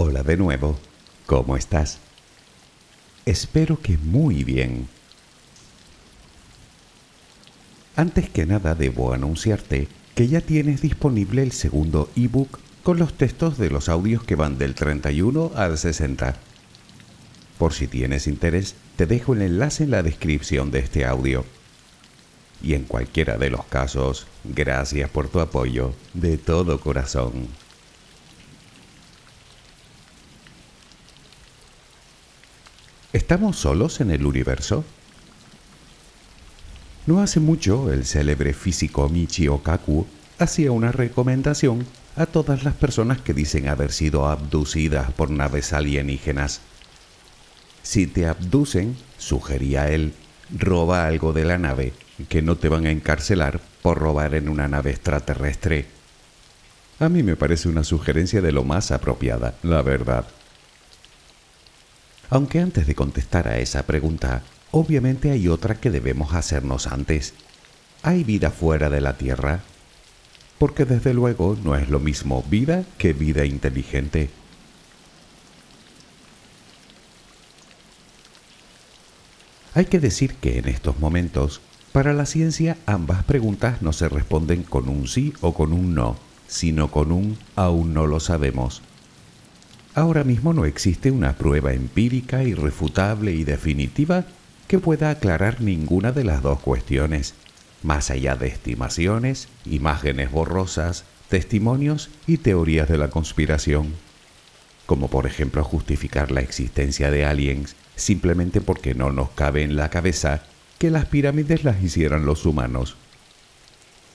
Hola de nuevo, ¿cómo estás? Espero que muy bien. Antes que nada debo anunciarte que ya tienes disponible el segundo ebook con los textos de los audios que van del 31 al 60. Por si tienes interés, te dejo el enlace en la descripción de este audio. Y en cualquiera de los casos, gracias por tu apoyo de todo corazón. ¿Estamos solos en el universo? No hace mucho, el célebre físico Michio Kaku hacía una recomendación a todas las personas que dicen haber sido abducidas por naves alienígenas. Si te abducen, sugería él, roba algo de la nave, que no te van a encarcelar por robar en una nave extraterrestre. A mí me parece una sugerencia de lo más apropiada, la verdad. Aunque antes de contestar a esa pregunta, obviamente hay otra que debemos hacernos antes. ¿Hay vida fuera de la Tierra? Porque desde luego no es lo mismo vida que vida inteligente. Hay que decir que en estos momentos, para la ciencia ambas preguntas no se responden con un sí o con un no, sino con un aún no lo sabemos. Ahora mismo no existe una prueba empírica, irrefutable y definitiva que pueda aclarar ninguna de las dos cuestiones, más allá de estimaciones, imágenes borrosas, testimonios y teorías de la conspiración, como por ejemplo justificar la existencia de aliens simplemente porque no nos cabe en la cabeza que las pirámides las hicieran los humanos.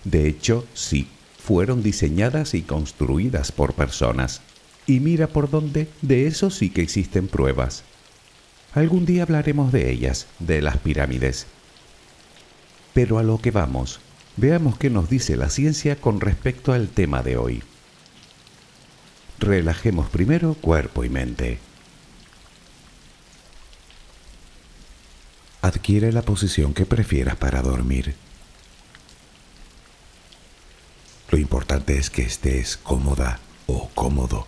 De hecho, sí, fueron diseñadas y construidas por personas. Y mira por dónde, de eso sí que existen pruebas. Algún día hablaremos de ellas, de las pirámides. Pero a lo que vamos, veamos qué nos dice la ciencia con respecto al tema de hoy. Relajemos primero cuerpo y mente. Adquiere la posición que prefieras para dormir. Lo importante es que estés cómoda o cómodo.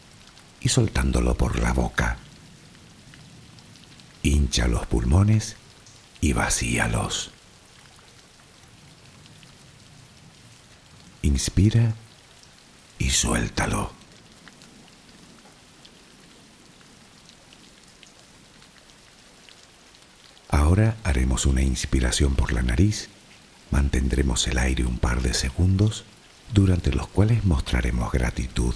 y soltándolo por la boca. Hincha los pulmones y vacíalos. Inspira y suéltalo. Ahora haremos una inspiración por la nariz, mantendremos el aire un par de segundos, durante los cuales mostraremos gratitud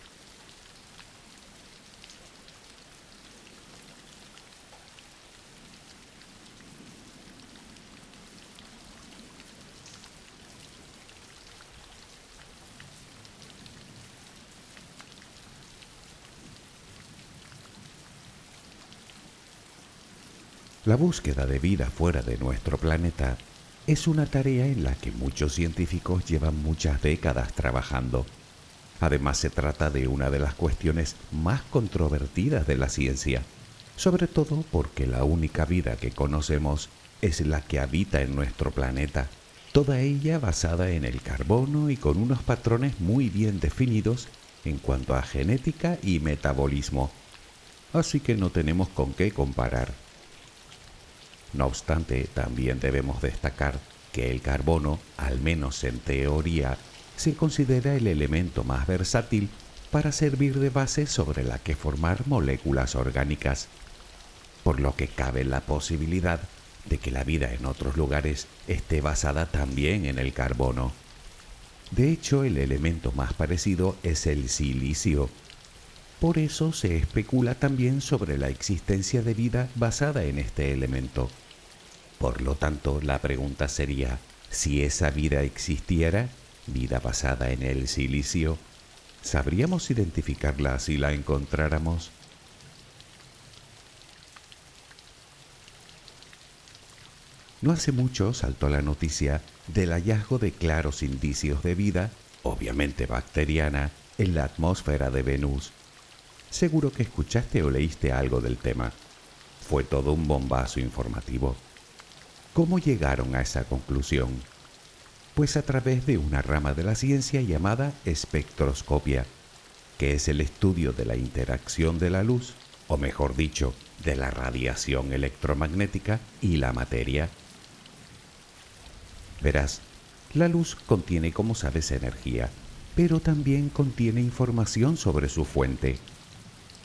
La búsqueda de vida fuera de nuestro planeta es una tarea en la que muchos científicos llevan muchas décadas trabajando. Además se trata de una de las cuestiones más controvertidas de la ciencia, sobre todo porque la única vida que conocemos es la que habita en nuestro planeta, toda ella basada en el carbono y con unos patrones muy bien definidos en cuanto a genética y metabolismo. Así que no tenemos con qué comparar. No obstante, también debemos destacar que el carbono, al menos en teoría, se considera el elemento más versátil para servir de base sobre la que formar moléculas orgánicas, por lo que cabe la posibilidad de que la vida en otros lugares esté basada también en el carbono. De hecho, el elemento más parecido es el silicio. Por eso se especula también sobre la existencia de vida basada en este elemento. Por lo tanto, la pregunta sería, si esa vida existiera, vida basada en el silicio, ¿sabríamos identificarla si la encontráramos? No hace mucho saltó la noticia del hallazgo de claros indicios de vida, obviamente bacteriana, en la atmósfera de Venus. Seguro que escuchaste o leíste algo del tema. Fue todo un bombazo informativo. ¿Cómo llegaron a esa conclusión? pues a través de una rama de la ciencia llamada espectroscopia, que es el estudio de la interacción de la luz, o mejor dicho, de la radiación electromagnética y la materia. Verás, la luz contiene, como sabes, energía, pero también contiene información sobre su fuente.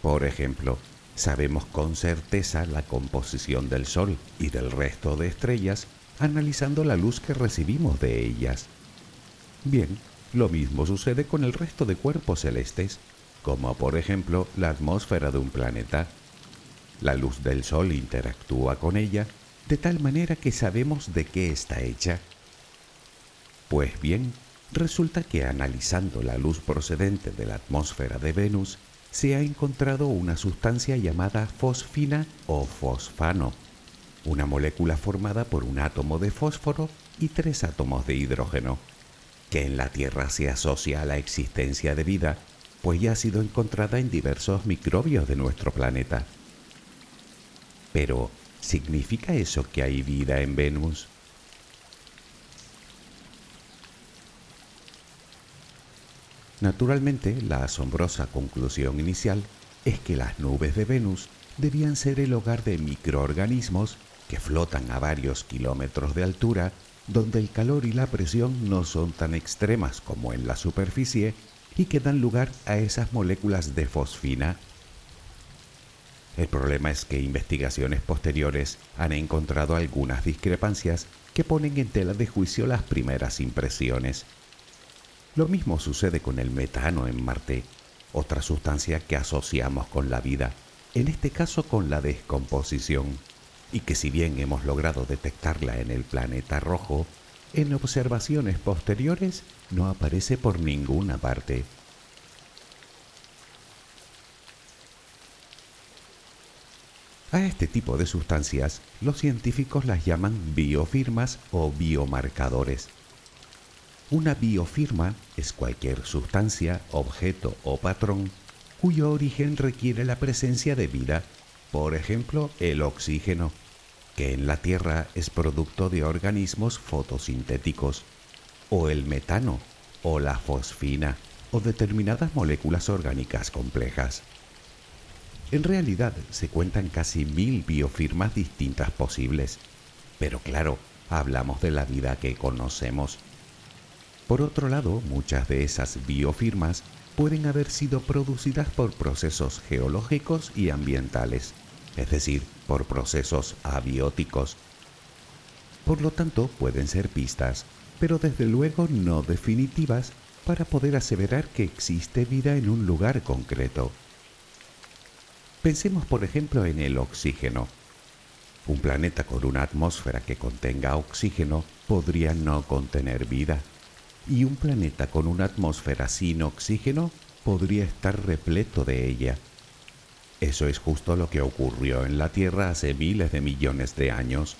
Por ejemplo, sabemos con certeza la composición del Sol y del resto de estrellas analizando la luz que recibimos de ellas. Bien, lo mismo sucede con el resto de cuerpos celestes, como por ejemplo la atmósfera de un planeta. La luz del Sol interactúa con ella de tal manera que sabemos de qué está hecha. Pues bien, resulta que analizando la luz procedente de la atmósfera de Venus, se ha encontrado una sustancia llamada fosfina o fosfano, una molécula formada por un átomo de fósforo y tres átomos de hidrógeno, que en la Tierra se asocia a la existencia de vida, pues ya ha sido encontrada en diversos microbios de nuestro planeta. Pero, ¿Significa eso que hay vida en Venus? Naturalmente, la asombrosa conclusión inicial es que las nubes de Venus debían ser el hogar de microorganismos que flotan a varios kilómetros de altura, donde el calor y la presión no son tan extremas como en la superficie y que dan lugar a esas moléculas de fosfina. El problema es que investigaciones posteriores han encontrado algunas discrepancias que ponen en tela de juicio las primeras impresiones. Lo mismo sucede con el metano en Marte, otra sustancia que asociamos con la vida, en este caso con la descomposición, y que si bien hemos logrado detectarla en el planeta rojo, en observaciones posteriores no aparece por ninguna parte. A este tipo de sustancias los científicos las llaman biofirmas o biomarcadores. Una biofirma es cualquier sustancia, objeto o patrón cuyo origen requiere la presencia de vida, por ejemplo el oxígeno, que en la Tierra es producto de organismos fotosintéticos, o el metano, o la fosfina, o determinadas moléculas orgánicas complejas. En realidad se cuentan casi mil biofirmas distintas posibles, pero claro, hablamos de la vida que conocemos. Por otro lado, muchas de esas biofirmas pueden haber sido producidas por procesos geológicos y ambientales, es decir, por procesos abióticos. Por lo tanto, pueden ser pistas, pero desde luego no definitivas para poder aseverar que existe vida en un lugar concreto. Pensemos por ejemplo en el oxígeno. Un planeta con una atmósfera que contenga oxígeno podría no contener vida. Y un planeta con una atmósfera sin oxígeno podría estar repleto de ella. Eso es justo lo que ocurrió en la Tierra hace miles de millones de años.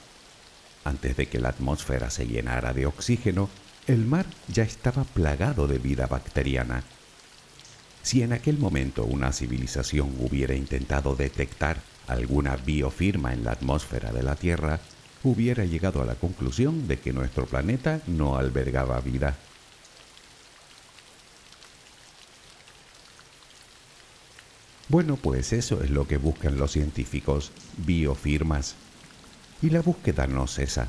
Antes de que la atmósfera se llenara de oxígeno, el mar ya estaba plagado de vida bacteriana. Si en aquel momento una civilización hubiera intentado detectar alguna biofirma en la atmósfera de la Tierra, hubiera llegado a la conclusión de que nuestro planeta no albergaba vida. Bueno, pues eso es lo que buscan los científicos, biofirmas. Y la búsqueda no cesa.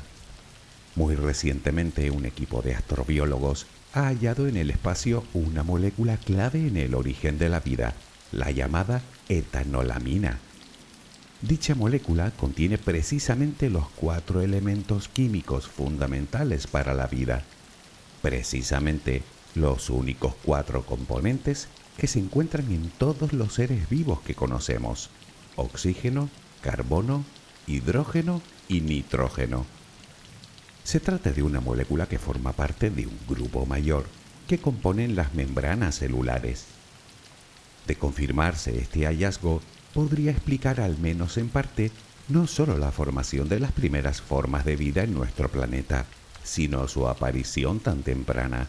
Muy recientemente un equipo de astrobiólogos ha hallado en el espacio una molécula clave en el origen de la vida, la llamada etanolamina. Dicha molécula contiene precisamente los cuatro elementos químicos fundamentales para la vida, precisamente los únicos cuatro componentes que se encuentran en todos los seres vivos que conocemos, oxígeno, carbono, hidrógeno y nitrógeno. Se trata de una molécula que forma parte de un grupo mayor que componen las membranas celulares. De confirmarse este hallazgo, podría explicar al menos en parte no solo la formación de las primeras formas de vida en nuestro planeta, sino su aparición tan temprana.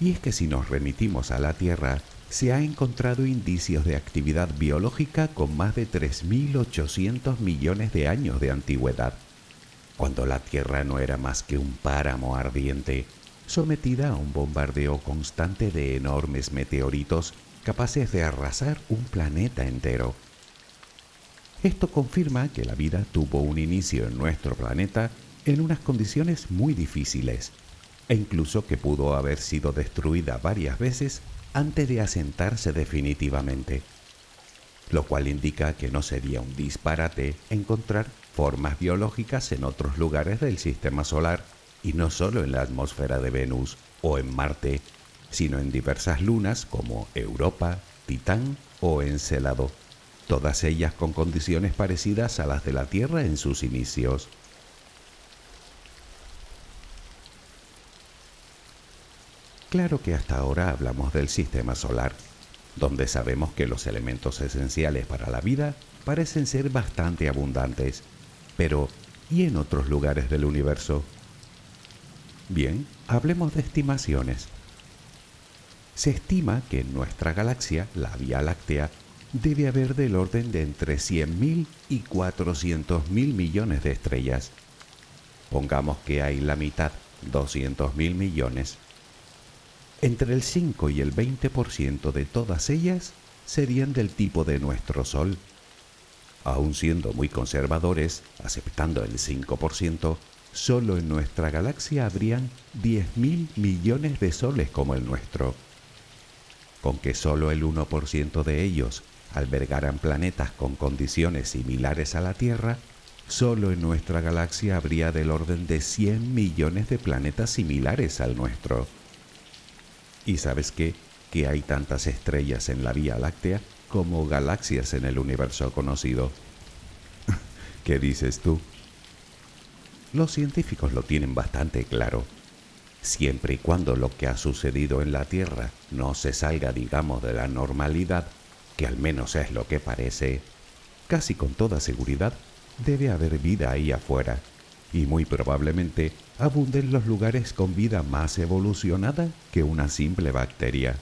Y es que si nos remitimos a la Tierra, se ha encontrado indicios de actividad biológica con más de 3.800 millones de años de antigüedad, cuando la Tierra no era más que un páramo ardiente, sometida a un bombardeo constante de enormes meteoritos capaces de arrasar un planeta entero. Esto confirma que la vida tuvo un inicio en nuestro planeta en unas condiciones muy difíciles, e incluso que pudo haber sido destruida varias veces antes de asentarse definitivamente, lo cual indica que no sería un disparate encontrar formas biológicas en otros lugares del sistema solar y no solo en la atmósfera de Venus o en Marte, sino en diversas lunas como Europa, Titán o Encelado, todas ellas con condiciones parecidas a las de la Tierra en sus inicios. Claro que hasta ahora hablamos del sistema solar, donde sabemos que los elementos esenciales para la vida parecen ser bastante abundantes, pero ¿y en otros lugares del universo? Bien, hablemos de estimaciones. Se estima que en nuestra galaxia, la Vía Láctea, debe haber del orden de entre 100.000 y 400.000 millones de estrellas. Pongamos que hay la mitad, 200.000 millones. Entre el 5 y el 20% de todas ellas serían del tipo de nuestro Sol. Aun siendo muy conservadores, aceptando el 5%, solo en nuestra galaxia habrían 10.000 millones de soles como el nuestro. Con que solo el 1% de ellos albergaran planetas con condiciones similares a la Tierra, solo en nuestra galaxia habría del orden de 100 millones de planetas similares al nuestro. ¿Y sabes qué? Que hay tantas estrellas en la Vía Láctea como galaxias en el universo conocido. ¿Qué dices tú? Los científicos lo tienen bastante claro. Siempre y cuando lo que ha sucedido en la Tierra no se salga, digamos, de la normalidad, que al menos es lo que parece, casi con toda seguridad debe haber vida ahí afuera, y muy probablemente abunden los lugares con vida más evolucionada que una simple bacteria.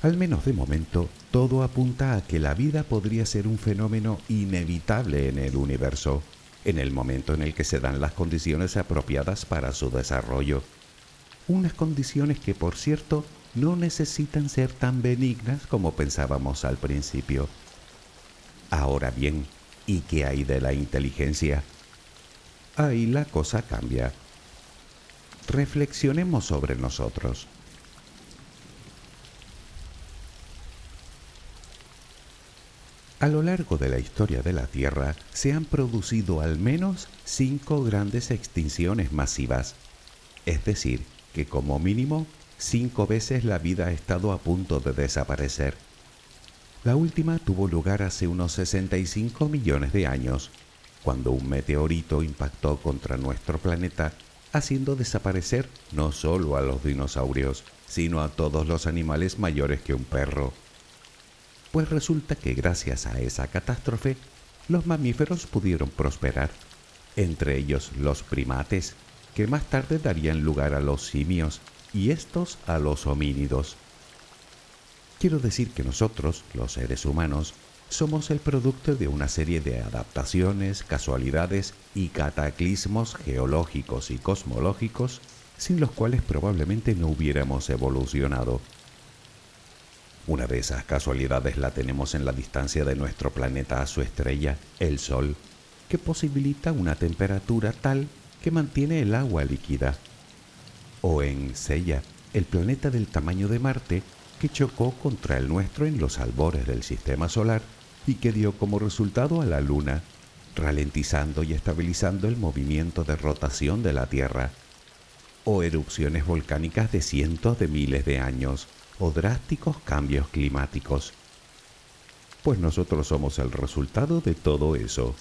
Al menos de momento, todo apunta a que la vida podría ser un fenómeno inevitable en el universo, en el momento en el que se dan las condiciones apropiadas para su desarrollo unas condiciones que por cierto no necesitan ser tan benignas como pensábamos al principio. Ahora bien, ¿y qué hay de la inteligencia? Ahí la cosa cambia. Reflexionemos sobre nosotros. A lo largo de la historia de la Tierra se han producido al menos cinco grandes extinciones masivas, es decir, que como mínimo cinco veces la vida ha estado a punto de desaparecer. La última tuvo lugar hace unos 65 millones de años, cuando un meteorito impactó contra nuestro planeta, haciendo desaparecer no solo a los dinosaurios, sino a todos los animales mayores que un perro. Pues resulta que gracias a esa catástrofe, los mamíferos pudieron prosperar, entre ellos los primates, que más tarde darían lugar a los simios y estos a los homínidos. Quiero decir que nosotros, los seres humanos, somos el producto de una serie de adaptaciones, casualidades y cataclismos geológicos y cosmológicos sin los cuales probablemente no hubiéramos evolucionado. Una de esas casualidades la tenemos en la distancia de nuestro planeta a su estrella, el Sol, que posibilita una temperatura tal que mantiene el agua líquida. O en Sella, el planeta del tamaño de Marte que chocó contra el nuestro en los albores del sistema solar y que dio como resultado a la Luna, ralentizando y estabilizando el movimiento de rotación de la Tierra. O erupciones volcánicas de cientos de miles de años, o drásticos cambios climáticos. Pues nosotros somos el resultado de todo eso.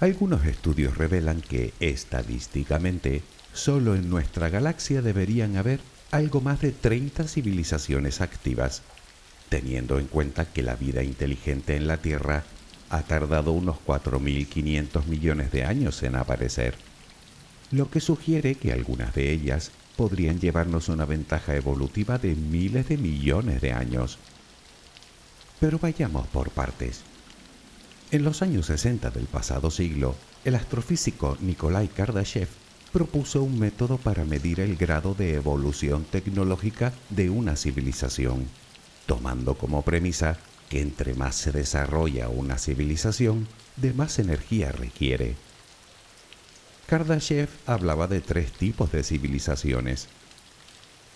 Algunos estudios revelan que, estadísticamente, solo en nuestra galaxia deberían haber algo más de 30 civilizaciones activas, teniendo en cuenta que la vida inteligente en la Tierra ha tardado unos 4.500 millones de años en aparecer, lo que sugiere que algunas de ellas podrían llevarnos una ventaja evolutiva de miles de millones de años. Pero vayamos por partes. En los años 60 del pasado siglo, el astrofísico Nikolai Kardashev propuso un método para medir el grado de evolución tecnológica de una civilización, tomando como premisa que entre más se desarrolla una civilización, de más energía requiere. Kardashev hablaba de tres tipos de civilizaciones.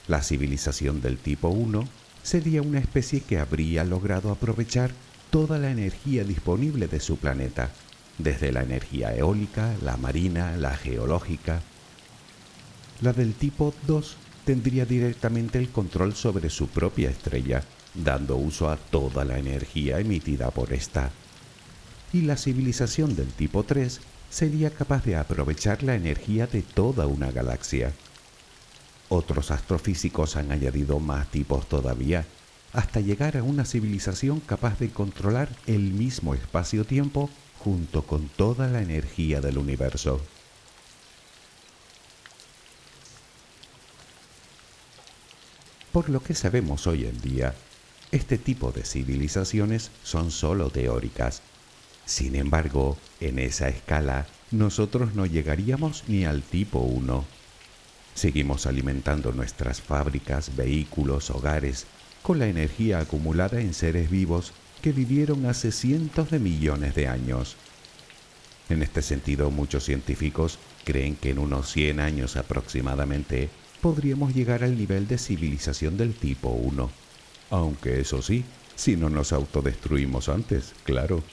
La civilización del tipo 1 sería una especie que habría logrado aprovechar toda la energía disponible de su planeta, desde la energía eólica, la marina, la geológica. La del tipo 2 tendría directamente el control sobre su propia estrella, dando uso a toda la energía emitida por esta. Y la civilización del tipo 3 sería capaz de aprovechar la energía de toda una galaxia. Otros astrofísicos han añadido más tipos todavía, hasta llegar a una civilización capaz de controlar el mismo espacio-tiempo junto con toda la energía del universo. Por lo que sabemos hoy en día, este tipo de civilizaciones son solo teóricas. Sin embargo, en esa escala, nosotros no llegaríamos ni al tipo 1. Seguimos alimentando nuestras fábricas, vehículos, hogares, con la energía acumulada en seres vivos que vivieron hace cientos de millones de años. En este sentido, muchos científicos creen que en unos 100 años aproximadamente podríamos llegar al nivel de civilización del tipo 1 aunque eso sí, si no nos autodestruimos antes, claro.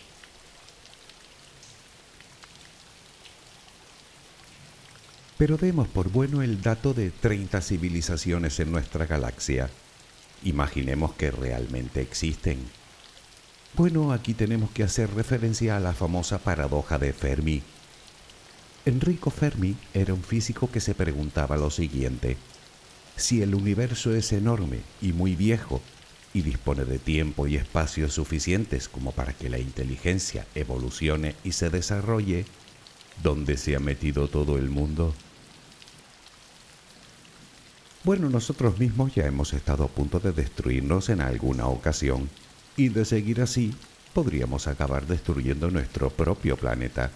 Pero demos por bueno el dato de 30 civilizaciones en nuestra galaxia. Imaginemos que realmente existen. Bueno, aquí tenemos que hacer referencia a la famosa paradoja de Fermi. Enrico Fermi era un físico que se preguntaba lo siguiente. Si el universo es enorme y muy viejo y dispone de tiempo y espacio suficientes como para que la inteligencia evolucione y se desarrolle, ¿dónde se ha metido todo el mundo? Bueno, nosotros mismos ya hemos estado a punto de destruirnos en alguna ocasión, y de seguir así, podríamos acabar destruyendo nuestro propio planeta.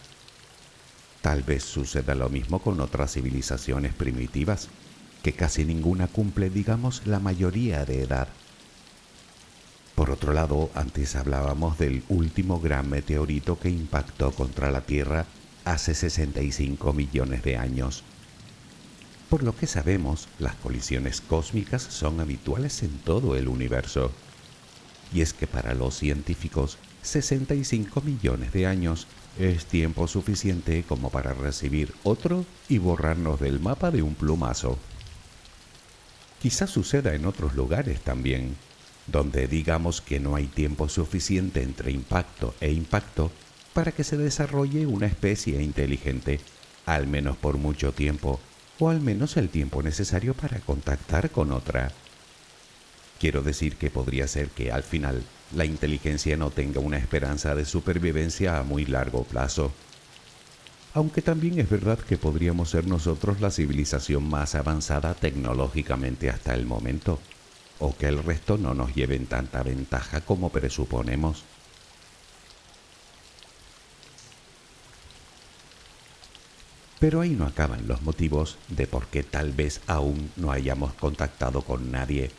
Tal vez suceda lo mismo con otras civilizaciones primitivas, que casi ninguna cumple, digamos, la mayoría de edad por otro lado, antes hablábamos del último gran meteorito que impactó contra la Tierra hace 65 millones de años. Por lo que sabemos, las colisiones cósmicas son habituales en todo el universo. Y es que para los científicos, 65 millones de años es tiempo suficiente como para recibir otro y borrarnos del mapa de un plumazo. Quizás suceda en otros lugares también, donde digamos que no hay tiempo suficiente entre impacto e impacto para que se desarrolle una especie inteligente, al menos por mucho tiempo, o al menos el tiempo necesario para contactar con otra. Quiero decir que podría ser que al final la inteligencia no tenga una esperanza de supervivencia a muy largo plazo. Aunque también es verdad que podríamos ser nosotros la civilización más avanzada tecnológicamente hasta el momento o que el resto no nos lleven tanta ventaja como presuponemos. Pero ahí no acaban los motivos de por qué tal vez aún no hayamos contactado con nadie.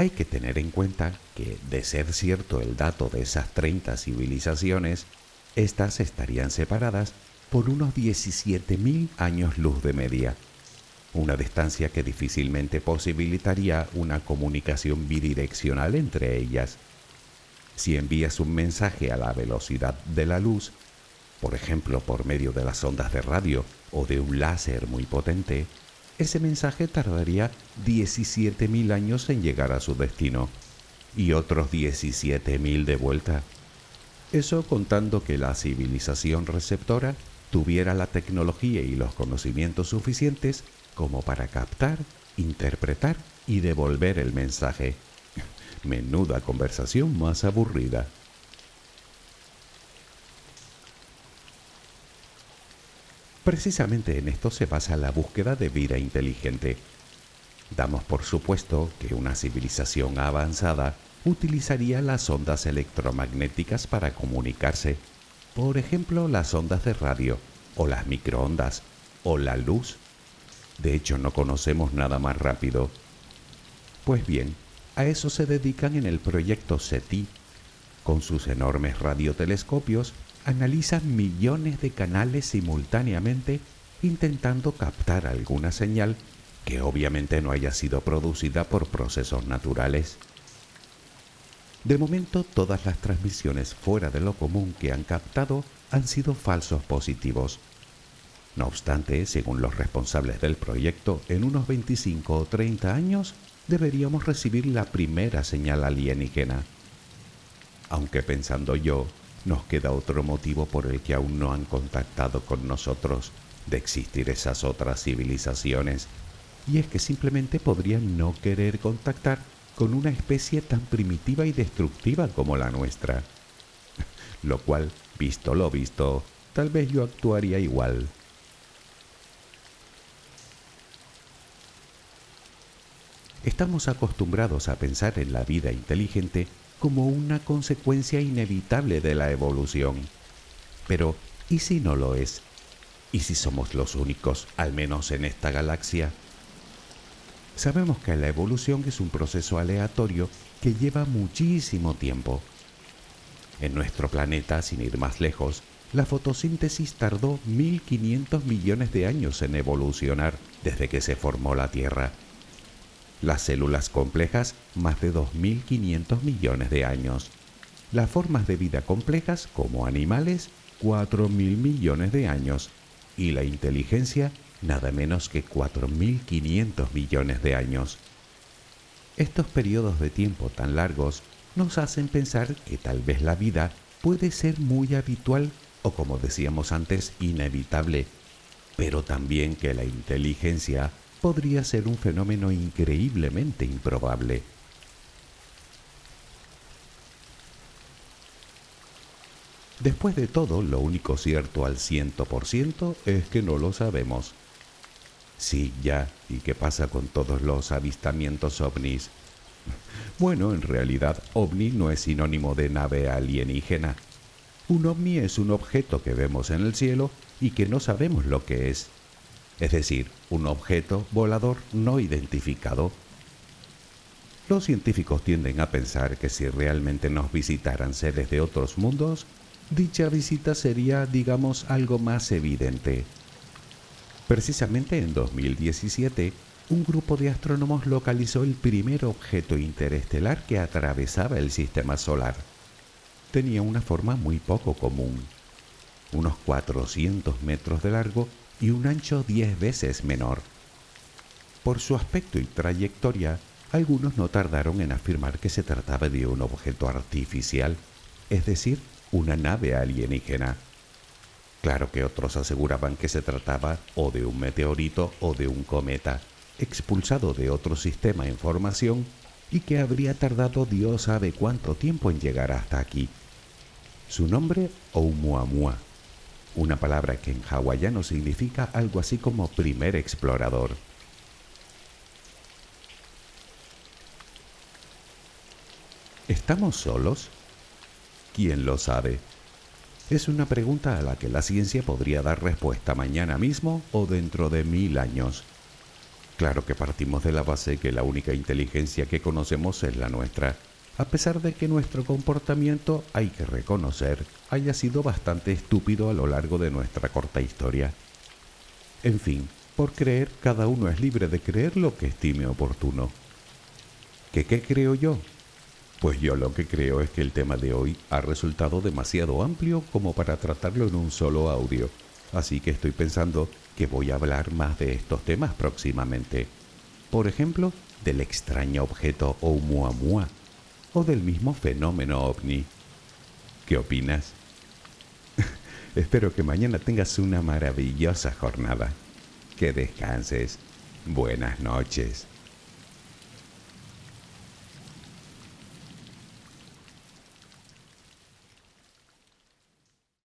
Hay que tener en cuenta que, de ser cierto el dato de esas 30 civilizaciones, éstas estarían separadas por unos 17.000 años luz de media una distancia que difícilmente posibilitaría una comunicación bidireccional entre ellas. Si envías un mensaje a la velocidad de la luz, por ejemplo por medio de las ondas de radio o de un láser muy potente, ese mensaje tardaría 17.000 años en llegar a su destino y otros 17.000 de vuelta. Eso contando que la civilización receptora tuviera la tecnología y los conocimientos suficientes como para captar, interpretar y devolver el mensaje. Menuda conversación más aburrida. Precisamente en esto se basa la búsqueda de vida inteligente. Damos por supuesto que una civilización avanzada utilizaría las ondas electromagnéticas para comunicarse, por ejemplo las ondas de radio, o las microondas, o la luz de hecho, no conocemos nada más rápido. Pues bien, a eso se dedican en el proyecto SETI. Con sus enormes radiotelescopios, analizan millones de canales simultáneamente intentando captar alguna señal que obviamente no haya sido producida por procesos naturales. De momento, todas las transmisiones fuera de lo común que han captado han sido falsos positivos. No obstante, según los responsables del proyecto, en unos 25 o 30 años deberíamos recibir la primera señal alienígena. Aunque pensando yo, nos queda otro motivo por el que aún no han contactado con nosotros de existir esas otras civilizaciones, y es que simplemente podrían no querer contactar con una especie tan primitiva y destructiva como la nuestra, lo cual visto lo visto, tal vez yo actuaría igual. Estamos acostumbrados a pensar en la vida inteligente como una consecuencia inevitable de la evolución. Pero, ¿y si no lo es? ¿Y si somos los únicos, al menos en esta galaxia? Sabemos que la evolución es un proceso aleatorio que lleva muchísimo tiempo. En nuestro planeta, sin ir más lejos, la fotosíntesis tardó 1.500 millones de años en evolucionar desde que se formó la Tierra las células complejas más de 2.500 millones de años, las formas de vida complejas como animales 4.000 millones de años. Y la inteligencia nada menos que 4.500 millones de años. Estos periodos de tiempo tan largos nos hacen pensar que tal vez la vida puede ser muy habitual o como decíamos antes, inevitable, pero también que la inteligencia podría ser un fenómeno increíblemente improbable. Después de todo, lo único cierto al ciento por ciento es que no lo sabemos. Sí, ya, ¿y qué pasa con todos los avistamientos ovnis? Bueno, en realidad, ovni no es sinónimo de nave alienígena. Un ovni es un objeto que vemos en el cielo y que no sabemos lo que es es decir, un objeto volador no identificado. Los científicos tienden a pensar que si realmente nos visitaran seres de otros mundos, dicha visita sería, digamos, algo más evidente. Precisamente en 2017, un grupo de astrónomos localizó el primer objeto interestelar que atravesaba el sistema solar. Tenía una forma muy poco común, unos 400 metros de largo y un ancho diez veces menor. Por su aspecto y trayectoria, algunos no tardaron en afirmar que se trataba de un objeto artificial, es decir, una nave alienígena. Claro que otros aseguraban que se trataba o de un meteorito o de un cometa, expulsado de otro sistema en formación y que habría tardado Dios sabe cuánto tiempo en llegar hasta aquí. Su nombre, Oumuamua una palabra que en hawaiano significa algo así como primer explorador. ¿Estamos solos? ¿Quién lo sabe? Es una pregunta a la que la ciencia podría dar respuesta mañana mismo o dentro de mil años. Claro que partimos de la base que la única inteligencia que conocemos es la nuestra a pesar de que nuestro comportamiento, hay que reconocer, haya sido bastante estúpido a lo largo de nuestra corta historia. En fin, por creer, cada uno es libre de creer lo que estime oportuno. ¿Qué qué creo yo? Pues yo lo que creo es que el tema de hoy ha resultado demasiado amplio como para tratarlo en un solo audio, así que estoy pensando que voy a hablar más de estos temas próximamente. Por ejemplo, del extraño objeto Oumuamua o del mismo fenómeno ovni. ¿Qué opinas? Espero que mañana tengas una maravillosa jornada. Que descanses. Buenas noches.